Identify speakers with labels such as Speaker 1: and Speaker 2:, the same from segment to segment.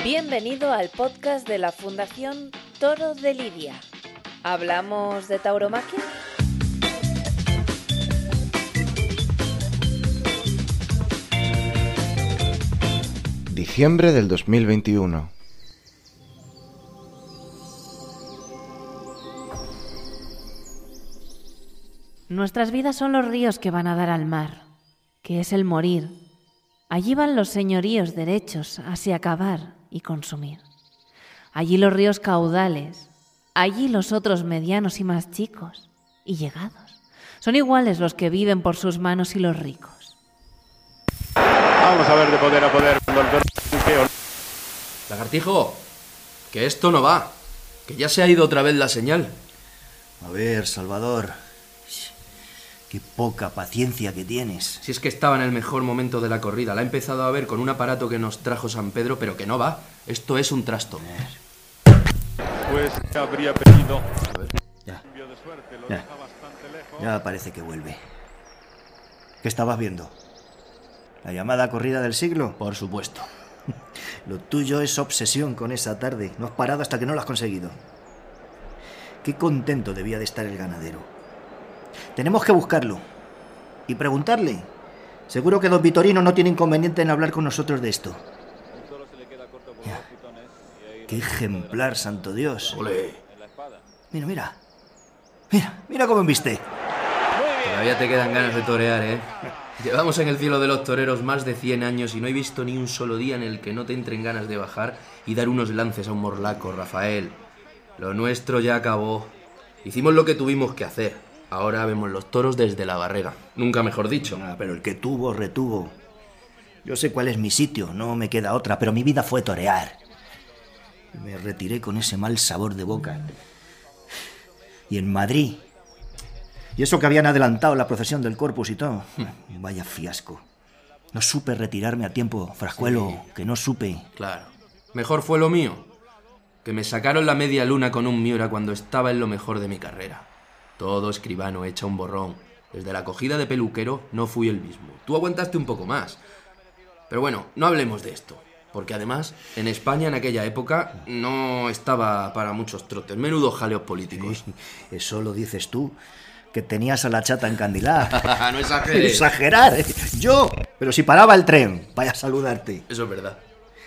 Speaker 1: Bienvenido al podcast de la Fundación Toro de Lidia. ¿Hablamos de tauromaquia?
Speaker 2: Diciembre del 2021.
Speaker 3: Nuestras vidas son los ríos que van a dar al mar, que es el morir. Allí van los señoríos derechos, así acabar y consumir. Allí los ríos caudales, allí los otros medianos y más chicos y llegados. Son iguales los que viven por sus manos y los ricos.
Speaker 4: Vamos a ver de poder a poder buqueo.
Speaker 5: Lagartijo, que esto no va. Que ya se ha ido otra vez la señal.
Speaker 6: A ver, Salvador. Qué poca paciencia que tienes.
Speaker 5: Si es que estaba en el mejor momento de la corrida. La he empezado a ver con un aparato que nos trajo San Pedro, pero que no va. Esto es un trasto.
Speaker 4: Pues habría pedido.
Speaker 6: Ya,
Speaker 4: suerte, lo
Speaker 6: Ya.
Speaker 4: lejos.
Speaker 6: ya parece que vuelve. ¿Qué estabas viendo? ¿La llamada corrida del siglo?
Speaker 5: Por supuesto.
Speaker 6: Lo tuyo es obsesión con esa tarde. No has parado hasta que no lo has conseguido. Qué contento debía de estar el ganadero. Tenemos que buscarlo y preguntarle. Seguro que don Vitorino no tiene inconveniente en hablar con nosotros de esto. Ya. Qué ejemplar, santo Dios.
Speaker 5: Ole.
Speaker 6: Mira, mira. Mira, mira cómo viste.
Speaker 5: Todavía te quedan ganas de torear, ¿eh? Llevamos en el cielo de los toreros más de 100 años y no he visto ni un solo día en el que no te entren ganas de bajar y dar unos lances a un morlaco, Rafael. Lo nuestro ya acabó. Hicimos lo que tuvimos que hacer. Ahora vemos los toros desde la barrera. Nunca mejor dicho.
Speaker 6: Ah, pero el que tuvo, retuvo. Yo sé cuál es mi sitio, no me queda otra, pero mi vida fue torear. Me retiré con ese mal sabor de boca. Y en Madrid. Y eso que habían adelantado la procesión del Corpus y todo. Vaya fiasco. No supe retirarme a tiempo, Frascuelo, que no supe.
Speaker 5: Claro. Mejor fue lo mío. Que me sacaron la media luna con un Miura cuando estaba en lo mejor de mi carrera. Todo escribano echa un borrón. Desde la acogida de peluquero no fui el mismo. Tú aguantaste un poco más. Pero bueno, no hablemos de esto. Porque además, en España en aquella época no estaba para muchos trotes. Menudo jaleos políticos.
Speaker 6: Eso lo dices tú, que tenías a la chata encandilada.
Speaker 5: no exageres.
Speaker 6: Exagerar, ¿eh? yo. Pero si paraba el tren, vaya a saludarte.
Speaker 5: Eso es verdad.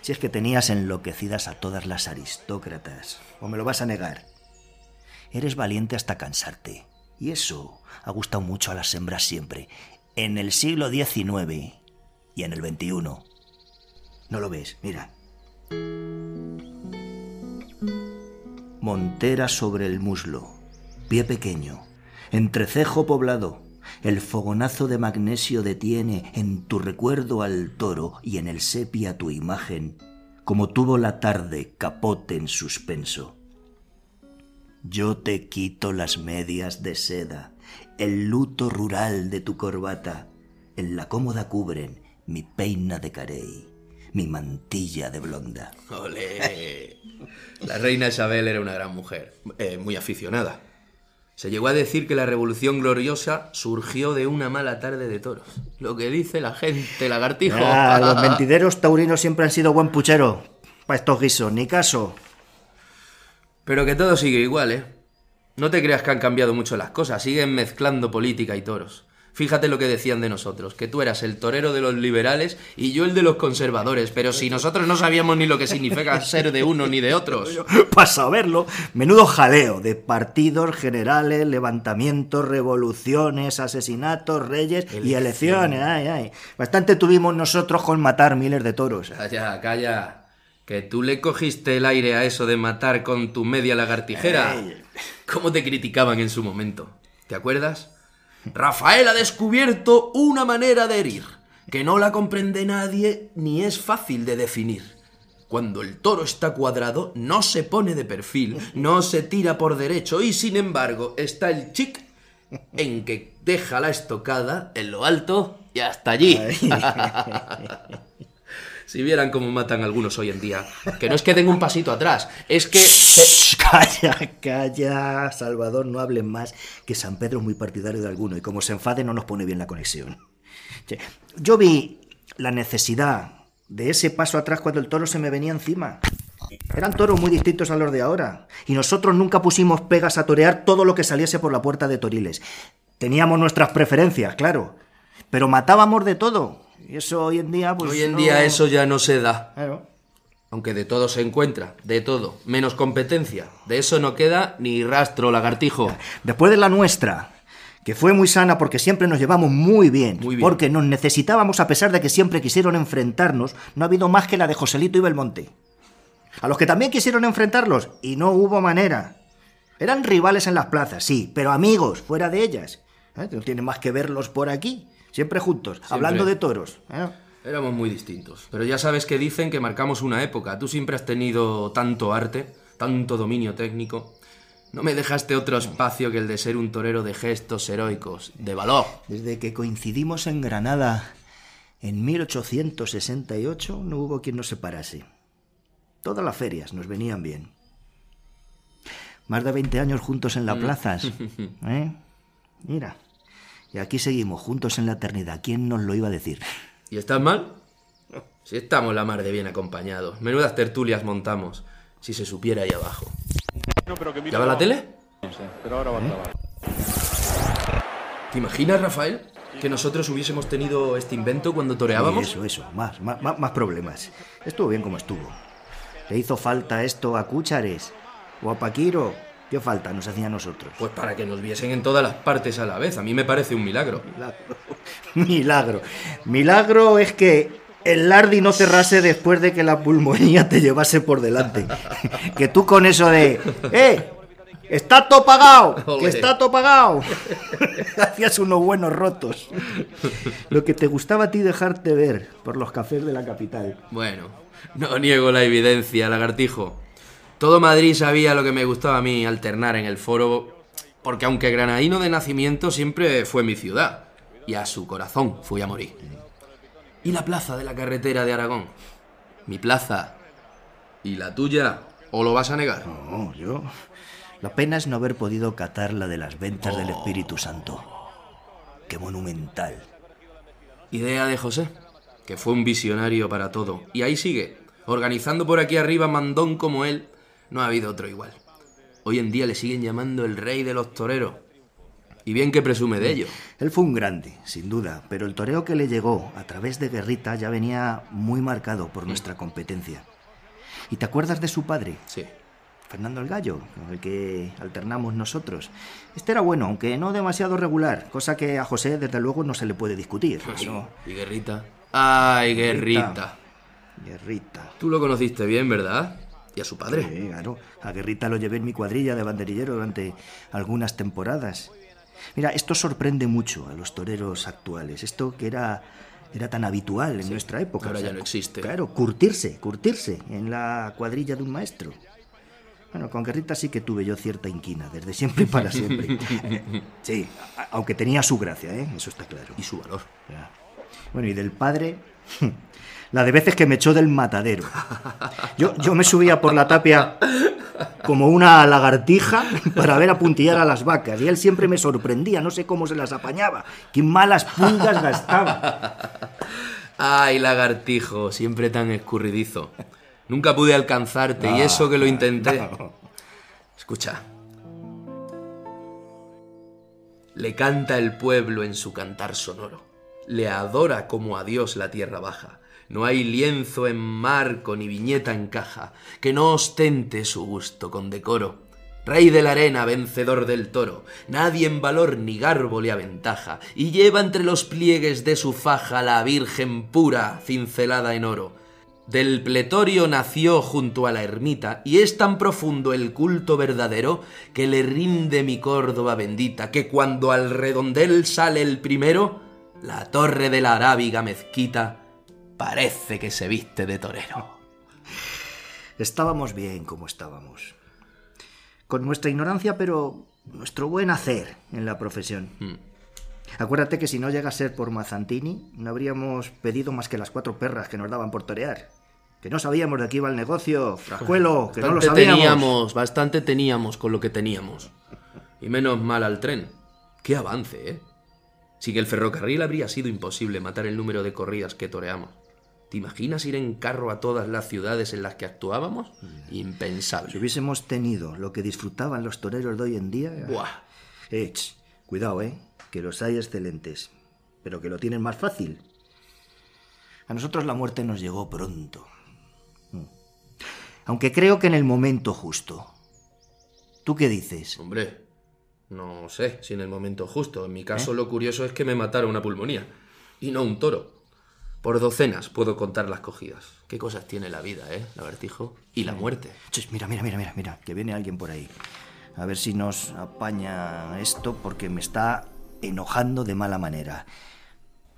Speaker 6: Si es que tenías enloquecidas a todas las aristócratas, o me lo vas a negar. Eres valiente hasta cansarte. Y eso ha gustado mucho a las hembras siempre. En el siglo XIX y en el XXI. ¿No lo ves? Mira. Montera sobre el muslo. Pie pequeño. Entrecejo poblado. El fogonazo de magnesio detiene en tu recuerdo al toro y en el sepia tu imagen, como tuvo la tarde capote en suspenso. Yo te quito las medias de seda, el luto rural de tu corbata, en la cómoda cubren mi peina de carey, mi mantilla de blonda.
Speaker 5: Ole. La reina Isabel era una gran mujer, eh, muy aficionada. Se llegó a decir que la revolución gloriosa surgió de una mala tarde de toros. Lo que dice la gente, lagartijo.
Speaker 6: Ah, los mentideros taurinos siempre han sido buen puchero. Para estos guisos, ni caso.
Speaker 5: Pero que todo sigue igual, ¿eh? No te creas que han cambiado mucho las cosas, siguen mezclando política y toros. Fíjate lo que decían de nosotros, que tú eras el torero de los liberales y yo el de los conservadores, pero si nosotros no sabíamos ni lo que significa ser de uno ni de otros.
Speaker 6: Para saberlo, menudo jaleo de partidos, generales, levantamientos, revoluciones, asesinatos, reyes y elecciones. Ay, ay. Bastante tuvimos nosotros con matar miles de toros.
Speaker 5: Calla, calla. Que tú le cogiste el aire a eso de matar con tu media lagartijera. ¿Cómo te criticaban en su momento? ¿Te acuerdas? Rafael ha descubierto una manera de herir, que no la comprende nadie ni es fácil de definir. Cuando el toro está cuadrado, no se pone de perfil, no se tira por derecho y sin embargo está el chic en que deja la estocada en lo alto y hasta allí. si vieran cómo matan algunos hoy en día, que no es que den un pasito atrás, es que... se-
Speaker 6: Calla, calla, Salvador, no hablen más, que San Pedro es muy partidario de alguno y como se enfade no nos pone bien la conexión. Yo vi la necesidad de ese paso atrás cuando el toro se me venía encima. Eran toros muy distintos a los de ahora. Y nosotros nunca pusimos pegas a torear todo lo que saliese por la puerta de Toriles. Teníamos nuestras preferencias, claro. Pero matábamos de todo. Y eso hoy en día, pues.
Speaker 5: Hoy en
Speaker 6: no-
Speaker 5: día eso ya no se da.
Speaker 6: Claro.
Speaker 5: Aunque de todo se encuentra, de todo, menos competencia. De eso no queda ni rastro, lagartijo.
Speaker 6: Después de la nuestra, que fue muy sana porque siempre nos llevamos muy bien,
Speaker 5: Muy bien.
Speaker 6: porque nos necesitábamos a pesar de que siempre quisieron enfrentarnos, no ha habido más que la de Joselito y Belmonte. A los que también quisieron enfrentarlos, y no hubo manera. Eran rivales en las plazas, sí, pero amigos, fuera de ellas. ¿Eh? No tiene más que verlos por aquí, siempre juntos, hablando de toros. ¿eh?
Speaker 5: Éramos muy distintos. Pero ya sabes que dicen que marcamos una época. Tú siempre has tenido tanto arte, tanto dominio técnico. No me dejaste otro espacio que el de ser un torero de gestos heroicos, de valor.
Speaker 6: Desde que coincidimos en Granada en 1868 no hubo quien nos separase. Todas las ferias nos venían bien. Más de 20 años juntos en las plazas. ¿eh? Mira. Y aquí seguimos, juntos en la eternidad. ¿Quién nos lo iba a decir?
Speaker 5: ¿Y estás mal? Si estamos la mar de bien acompañados. Menudas tertulias montamos. Si se supiera ahí abajo.
Speaker 4: No, pero que mira,
Speaker 5: ¿Ya va la tele?
Speaker 4: No sé, pero ahora va a acabar.
Speaker 5: ¿Te imaginas, Rafael, que nosotros hubiésemos tenido este invento cuando toreábamos?
Speaker 6: Eso, eso. Más, más, más- más problemas. Estuvo bien como estuvo. ¿Le hizo falta esto a Cúchares? ¿O a Paquiro? ¿Qué falta nos hacía a nosotros?
Speaker 5: Pues para que nos viesen en todas las partes a la vez. A mí me parece un milagro.
Speaker 6: Milagro. Milagro. Milagro es que el Lardi no cerrase después de que la pulmonía te llevase por delante. Que tú con eso de, ¡eh! ¡Está todo pagado! ¡Que
Speaker 5: Ole.
Speaker 6: está todo pagado! Hacías unos buenos rotos. Lo que te gustaba a ti dejarte ver por los cafés de la capital.
Speaker 5: Bueno, no niego la evidencia, lagartijo. Todo Madrid sabía lo que me gustaba a mí alternar en el foro, porque aunque granadino de nacimiento siempre fue mi ciudad, y a su corazón fui a morir. ¿Y la plaza de la carretera de Aragón? Mi plaza. ¿Y la tuya? ¿O lo vas a negar?
Speaker 6: No, yo. La pena es no haber podido catar la de las ventas del Espíritu Santo. ¡Qué monumental!
Speaker 5: Idea de José, que fue un visionario para todo. Y ahí sigue, organizando por aquí arriba mandón como él. No ha habido otro igual. Hoy en día le siguen llamando el rey de los toreros. Y bien que presume de ello.
Speaker 6: Él fue un grande, sin duda, pero el toreo que le llegó a través de Guerrita ya venía muy marcado por nuestra competencia. ¿Y te acuerdas de su padre?
Speaker 5: Sí.
Speaker 6: Fernando el Gallo, con el que alternamos nosotros. Este era bueno, aunque no demasiado regular, cosa que a José desde luego no se le puede discutir. Eso-
Speaker 5: Y Guerrita. Ay, Guerrita.
Speaker 6: Guerrita.
Speaker 5: Tú lo conociste bien, ¿verdad? Y a su padre.
Speaker 6: Sí, claro. A Guerrita lo llevé en mi cuadrilla de banderillero durante algunas temporadas. Mira, esto sorprende mucho a los toreros actuales. Esto que era, era tan habitual en nuestra época.
Speaker 5: ahora ya no existe.
Speaker 6: Claro, curtirse, curtirse en la cuadrilla de un maestro. Bueno, con Guerrita sí que tuve yo cierta inquina, desde siempre y para siempre. Sí, aunque tenía su gracia, ¿eh? Eso está claro.
Speaker 5: Y su valor.
Speaker 6: Bueno, y del padre, la de veces que me echó del matadero. Yo, yo me subía por la tapia como una lagartija para ver apuntillar a las vacas y él siempre me sorprendía, no sé cómo se las apañaba, qué malas pulgas gastaba.
Speaker 5: Ay, lagartijo, siempre tan escurridizo. Nunca pude alcanzarte y eso que lo intenté. Escucha. Le canta el pueblo en su cantar sonoro. Le adora como a Dios la tierra baja. No hay lienzo en marco ni viñeta en caja que no ostente su gusto con decoro. Rey de la arena, vencedor del toro, nadie en valor ni garbo le aventaja, y lleva entre los pliegues de su faja la Virgen pura, cincelada en oro. Del pletorio nació junto a la ermita, y es tan profundo el culto verdadero que le rinde mi Córdoba bendita, que cuando al redondel sale el primero, la torre de la arábiga mezquita parece que se viste de torero.
Speaker 6: Estábamos bien como estábamos. Con nuestra ignorancia, pero nuestro buen hacer en la profesión. Acuérdate que si no llega a ser por Mazantini, no habríamos pedido más que las cuatro perras que nos daban por torear. Que no sabíamos de qué iba el negocio, frajuelo, que no lo sabíamos.
Speaker 5: teníamos, bastante teníamos con lo que teníamos. Y menos mal al tren. Qué avance, ¿eh? Sin el ferrocarril habría sido imposible matar el número de corridas que toreamos. ¿Te imaginas ir en carro a todas las ciudades en las que actuábamos? Impensable.
Speaker 6: Si hubiésemos tenido lo que disfrutaban los toreros de hoy en día...
Speaker 5: Buah.
Speaker 6: Eh, ch, cuidado, ¿eh? Que los hay excelentes, pero que lo tienen más fácil. A nosotros la muerte nos llegó pronto. Mm. Aunque creo que en el momento justo. ¿Tú qué dices?
Speaker 5: Hombre, no sé si en el momento justo. En mi caso lo curioso es que me matara una pulmonía y no un toro. Por docenas puedo contar las cogidas. Qué cosas tiene la vida, ¿eh? La vertijo y la muerte.
Speaker 6: Mira, mira, mira, mira, mira, que viene alguien por ahí. A ver si nos apaña esto porque me está enojando de mala manera.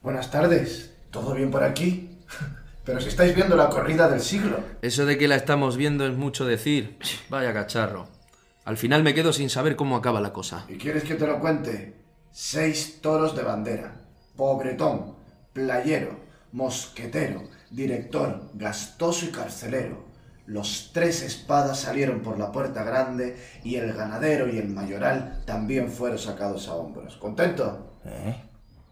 Speaker 2: Buenas tardes. ¿Todo bien por aquí? Pero si estáis viendo la corrida del siglo.
Speaker 5: Eso de que la estamos viendo es mucho decir. Vaya cacharro. Al final me quedo sin saber cómo acaba la cosa.
Speaker 2: ¿Y quieres que te lo cuente? Seis toros de bandera. Pobretón, playero, mosquetero, director, gastoso y carcelero. Los tres espadas salieron por la puerta grande y el ganadero y el mayoral también fueron sacados a hombros. ¿Contento?
Speaker 6: ¿Eh?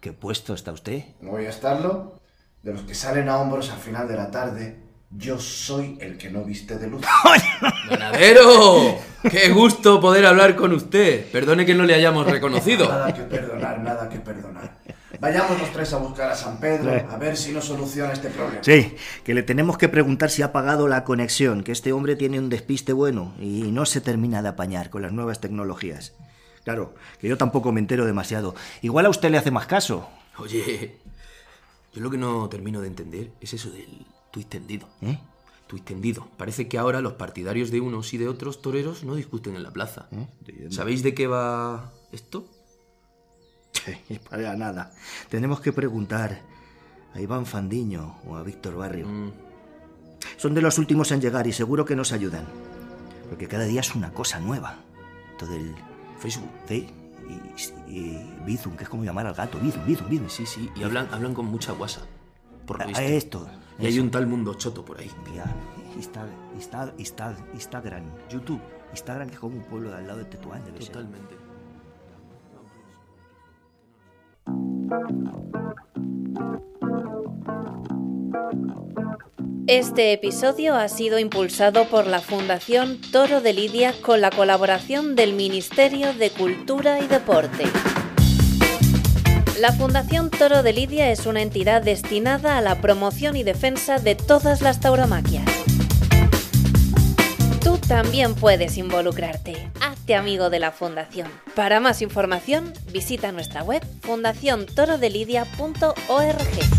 Speaker 6: ¿Qué puesto está usted?
Speaker 2: ¿No voy a estarlo? De los que salen a hombros al final de la tarde, yo soy el que no viste de luz.
Speaker 5: ¡Ganadero! ¡Qué gusto poder hablar con usted! Perdone que no le hayamos reconocido.
Speaker 2: Nada que perdonar, nada que perdonar. Vayamos los tres a buscar a San Pedro a ver si nos soluciona este problema.
Speaker 6: Sí, que le tenemos que preguntar si ha pagado la conexión, que este hombre tiene un despiste bueno y no se termina de apañar con las nuevas tecnologías. Claro, que yo tampoco me entero demasiado. Igual a usted le hace más caso.
Speaker 5: Oye, yo lo que no termino de entender es eso del tuit tendido.
Speaker 6: ¿Eh?
Speaker 5: Tuit tendido. Parece que ahora los partidarios de unos y de otros toreros no discuten en la plaza.
Speaker 6: ¿Eh?
Speaker 5: ¿Sabéis de qué va esto?
Speaker 6: Sí, para nada. Tenemos que preguntar a Iván Fandiño o a Víctor Barrio.
Speaker 5: Mm,
Speaker 6: Son de los últimos en llegar y seguro que nos ayudan. Porque cada día es una cosa nueva. Todo el...
Speaker 5: Facebook.
Speaker 6: Sí, y, y Bizum, que es como llamar al gato. Bizum, Bizum, Bizum.
Speaker 5: Sí, sí. Y hablan, hablan con mucha guasa. Por lo
Speaker 6: A- esto.
Speaker 5: Y hay un tal mundo choto por ahí.
Speaker 6: Mira, Insta, Insta, Insta, Instagram, YouTube. Instagram que es como un pueblo de al lado de Tetuán, debe ser.
Speaker 1: Este episodio ha sido impulsado por la Fundación Toro de Lidia con la colaboración del Ministerio de Cultura y Deporte. La Fundación Toro de Lidia es una entidad destinada a la promoción y defensa de todas las tauromaquias. Tú también puedes involucrarte. Hazte amigo de la Fundación. Para más información, visita nuestra web fundaciontorodelidia.org.